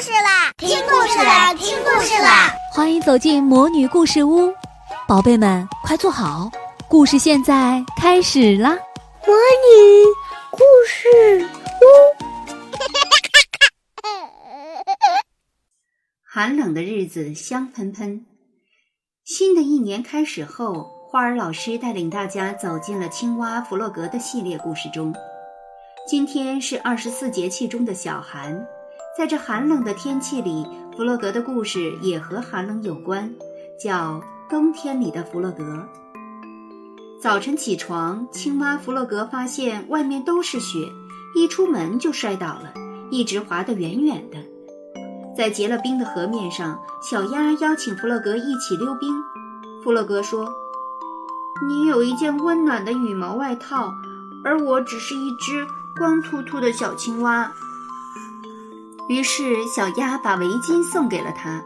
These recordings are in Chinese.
事啦！听故事啦！听故事啦！欢迎走进魔女故事屋，宝贝们快坐好，故事现在开始啦！魔女故事屋。寒冷的日子香喷喷，新的一年开始后，花儿老师带领大家走进了青蛙弗洛格的系列故事中。今天是二十四节气中的小寒，在这寒冷的天气里，弗洛格的故事也和寒冷有关，叫《冬天里的弗洛格》。早晨起床，青蛙弗洛格发现外面都是雪，一出门就摔倒了，一直滑得远远的。在结了冰的河面上，小鸭邀请弗洛格一起溜冰。弗洛格说：“你有一件温暖的羽毛外套，而我只是一只……”光秃秃的小青蛙。于是，小鸭把围巾送给了他。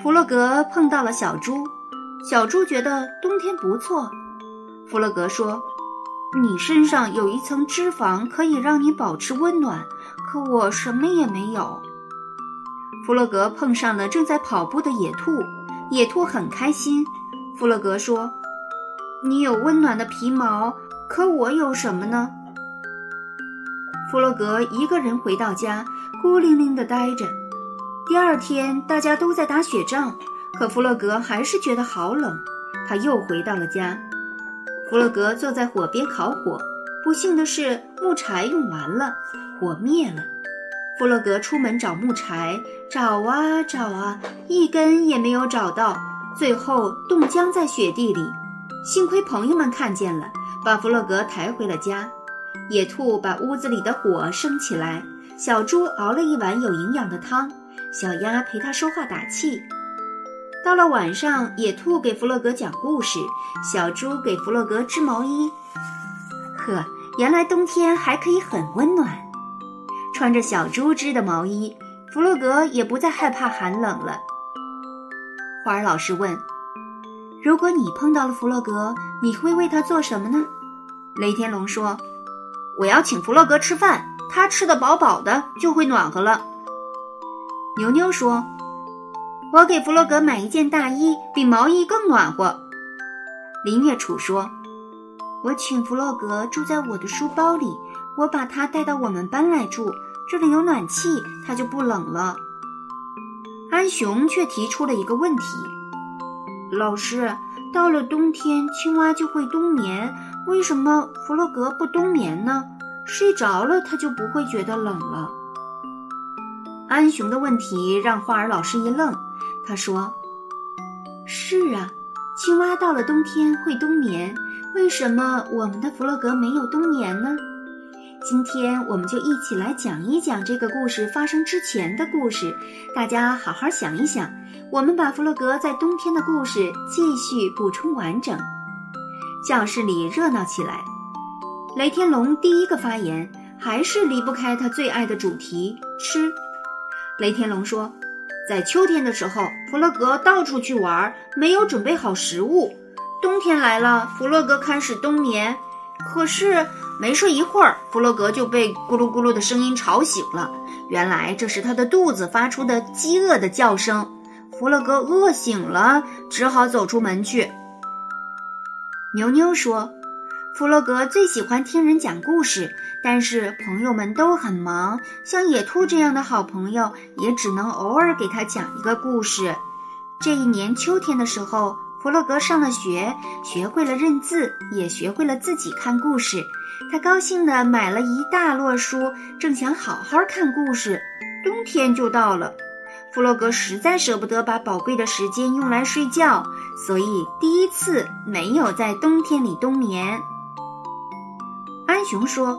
弗洛格碰到了小猪，小猪觉得冬天不错。弗洛格说：“你身上有一层脂肪，可以让你保持温暖，可我什么也没有。”弗洛格碰上了正在跑步的野兔，野兔很开心。弗洛格说：“你有温暖的皮毛，可我有什么呢？”弗洛格一个人回到家，孤零零地待着。第二天，大家都在打雪仗，可弗洛格还是觉得好冷。他又回到了家。弗洛格坐在火边烤火，不幸的是，木柴用完了，火灭了。弗洛格出门找木柴，找啊找啊，一根也没有找到，最后冻僵在雪地里。幸亏朋友们看见了，把弗洛格抬回了家。野兔把屋子里的火升起来，小猪熬了一碗有营养的汤，小鸭陪它说话打气。到了晚上，野兔给弗洛格讲故事，小猪给弗洛格织毛衣。呵，原来冬天还可以很温暖。穿着小猪织的毛衣，弗洛格也不再害怕寒冷了。花儿老师问：“如果你碰到了弗洛格，你会为他做什么呢？”雷天龙说。我要请弗洛格吃饭，他吃得饱饱的就会暖和了。牛牛说：“我给弗洛格买一件大衣，比毛衣更暖和。”林月楚说：“我请弗洛格住在我的书包里，我把他带到我们班来住，这里有暖气，他就不冷了。”安雄却提出了一个问题：“老师，到了冬天，青蛙就会冬眠。”为什么弗洛格不冬眠呢？睡着了他就不会觉得冷了。安雄的问题让花儿老师一愣，他说：“是啊，青蛙到了冬天会冬眠，为什么我们的弗洛格没有冬眠呢？”今天我们就一起来讲一讲这个故事发生之前的故事，大家好好想一想，我们把弗洛格在冬天的故事继续补充完整。教室里热闹起来，雷天龙第一个发言，还是离不开他最爱的主题——吃。雷天龙说：“在秋天的时候，弗洛格到处去玩，没有准备好食物。冬天来了，弗洛格开始冬眠。可是没睡一会儿，弗洛格就被咕噜咕噜的声音吵醒了。原来这是他的肚子发出的饥饿的叫声。弗洛格饿醒了，只好走出门去。”牛牛说：“弗洛格最喜欢听人讲故事，但是朋友们都很忙，像野兔这样的好朋友也只能偶尔给他讲一个故事。”这一年秋天的时候，弗洛格上了学，学会了认字，也学会了自己看故事。他高兴地买了一大摞书，正想好好看故事，冬天就到了。弗洛格实在舍不得把宝贵的时间用来睡觉，所以第一次没有在冬天里冬眠。安雄说：“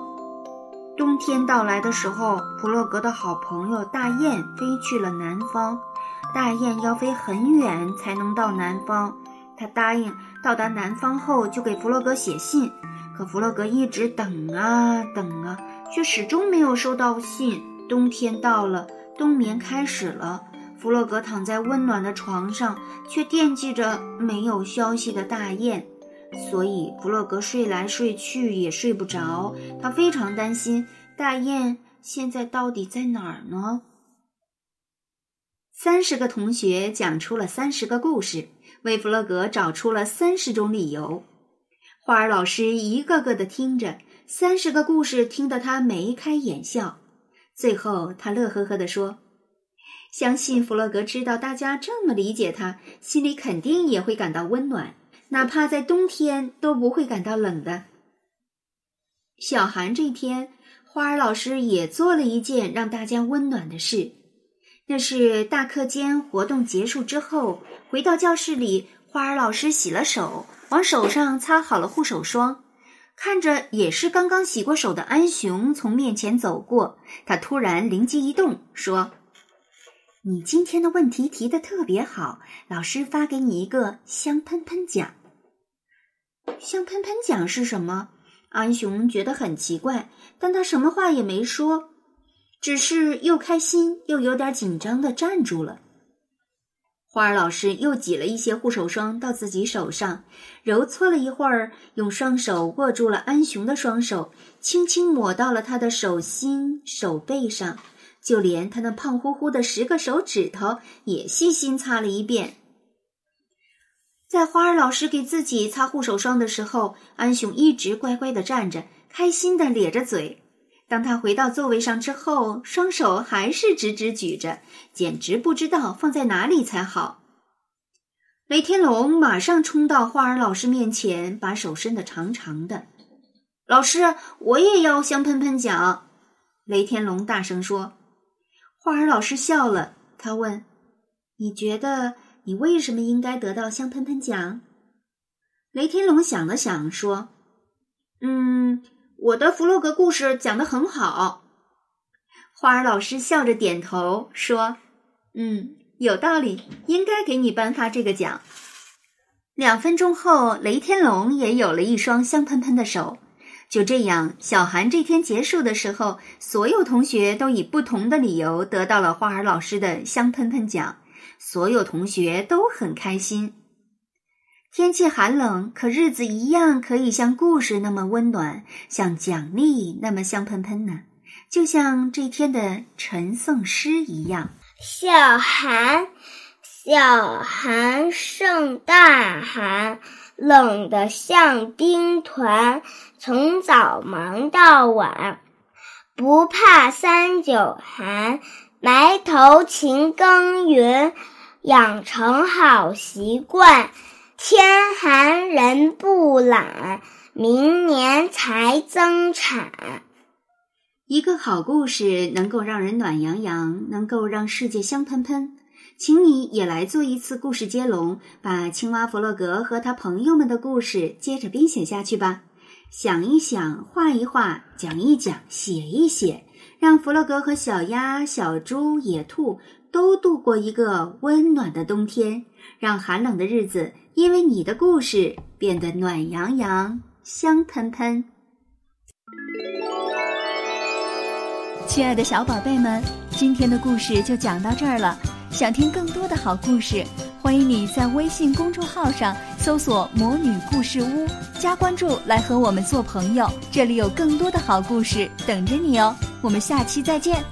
冬天到来的时候，弗洛格的好朋友大雁飞去了南方。大雁要飞很远才能到南方。他答应到达南方后就给弗洛格写信，可弗洛格一直等啊等啊，却始终没有收到信。冬天到了。”冬眠开始了，弗洛格躺在温暖的床上，却惦记着没有消息的大雁，所以弗洛格睡来睡去也睡不着。他非常担心大雁现在到底在哪儿呢？三十个同学讲出了三十个故事，为弗洛格找出了三十种理由。花儿老师一个个的听着，三十个故事听得他眉开眼笑。最后，他乐呵呵地说：“相信弗洛格知道大家这么理解他，心里肯定也会感到温暖，哪怕在冬天都不会感到冷的。”小寒这天，花儿老师也做了一件让大家温暖的事，那是大课间活动结束之后，回到教室里，花儿老师洗了手。往手上擦好了护手霜，看着也是刚刚洗过手的安雄从面前走过，他突然灵机一动，说：“你今天的问题提的特别好，老师发给你一个香喷喷奖。”香喷喷奖是什么？安雄觉得很奇怪，但他什么话也没说，只是又开心又有点紧张的站住了。花儿老师又挤了一些护手霜到自己手上，揉搓了一会儿，用双手握住了安雄的双手，轻轻抹到了他的手心、手背上，就连他那胖乎乎的十个手指头也细心擦了一遍。在花儿老师给自己擦护手霜的时候，安雄一直乖乖的站着，开心的咧着嘴。当他回到座位上之后，双手还是直直举着，简直不知道放在哪里才好。雷天龙马上冲到花儿老师面前，把手伸得长长的。老师，我也要香喷喷奖！雷天龙大声说。花儿老师笑了，他问：“你觉得你为什么应该得到香喷喷奖？”雷天龙想了想，说：“嗯。”我的弗洛格故事讲得很好，花儿老师笑着点头说：“嗯，有道理，应该给你颁发这个奖。”两分钟后，雷天龙也有了一双香喷喷的手。就这样，小寒这天结束的时候，所有同学都以不同的理由得到了花儿老师的香喷喷奖，所有同学都很开心。天气寒冷，可日子一样可以像故事那么温暖，像奖励那么香喷喷呢。就像这天的晨诵诗一样：小寒，小寒胜大寒，冷得像冰团，从早忙到晚，不怕三九寒，埋头勤耕耘，养成好习惯。天寒人不懒，明年才增产。一个好故事能够让人暖洋洋，能够让世界香喷喷。请你也来做一次故事接龙，把青蛙弗洛格和他朋友们的故事接着编写下去吧。想一想，画一画，讲一讲，写一写，让弗洛格和小鸭、小猪、野兔都度过一个温暖的冬天，让寒冷的日子。因为你的故事变得暖洋洋、香喷喷。亲爱的小宝贝们，今天的故事就讲到这儿了。想听更多的好故事，欢迎你在微信公众号上搜索“魔女故事屋”，加关注来和我们做朋友。这里有更多的好故事等着你哦。我们下期再见。